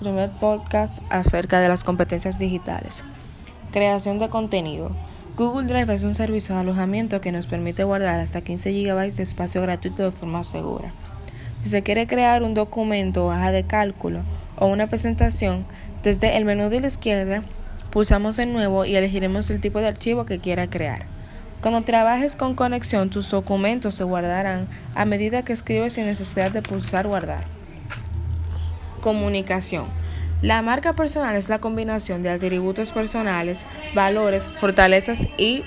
Primer podcast acerca de las competencias digitales. Creación de contenido. Google Drive es un servicio de alojamiento que nos permite guardar hasta 15 GB de espacio gratuito de forma segura. Si se quiere crear un documento o hoja de cálculo o una presentación, desde el menú de la izquierda pulsamos en nuevo y elegiremos el tipo de archivo que quiera crear. Cuando trabajes con conexión, tus documentos se guardarán a medida que escribes sin necesidad de pulsar guardar. Comunicación. La marca personal es la combinación de atributos personales, valores, fortalezas y,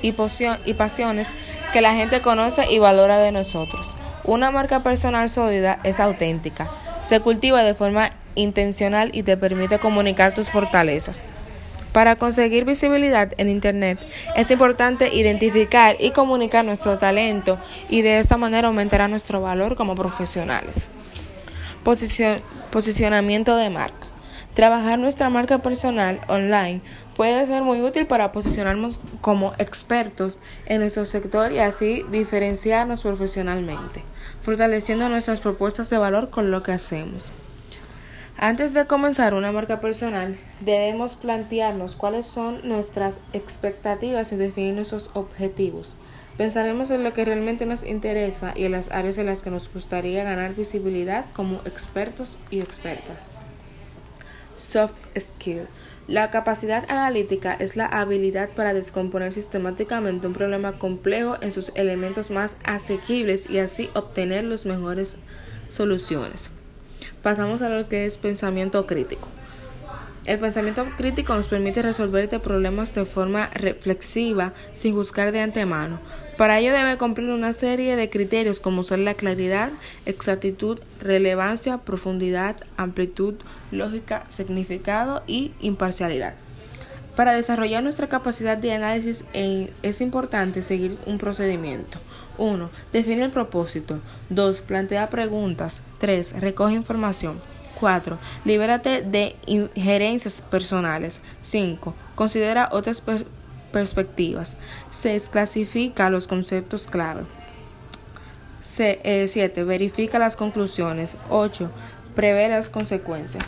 y, pasiones que la gente conoce y valora de nosotros. Una marca personal sólida es auténtica, se cultiva de forma intencional y te permite comunicar tus fortalezas. Para conseguir visibilidad en Internet es importante identificar y comunicar nuestro talento y de esta manera aumentará nuestro valor como profesionales posicionamiento de marca. Trabajar nuestra marca personal online puede ser muy útil para posicionarnos como expertos en nuestro sector y así diferenciarnos profesionalmente, fortaleciendo nuestras propuestas de valor con lo que hacemos. Antes de comenzar una marca personal, debemos plantearnos cuáles son nuestras expectativas y definir nuestros objetivos. Pensaremos en lo que realmente nos interesa y en las áreas en las que nos gustaría ganar visibilidad como expertos y expertas. Soft skill. La capacidad analítica es la habilidad para descomponer sistemáticamente un problema complejo en sus elementos más asequibles y así obtener las mejores soluciones. Pasamos a lo que es pensamiento crítico. El pensamiento crítico nos permite resolver problemas de forma reflexiva sin juzgar de antemano. Para ello debe cumplir una serie de criterios como son la claridad, exactitud, relevancia, profundidad, amplitud, lógica, significado y imparcialidad. Para desarrollar nuestra capacidad de análisis es importante seguir un procedimiento. 1. Define el propósito. 2. Plantea preguntas. 3. Recoge información. 4. Libérate de injerencias personales. 5. Considera otras perspectivas. 6. Clasifica los conceptos clave. 7. Eh, verifica las conclusiones. 8. Prevé las consecuencias.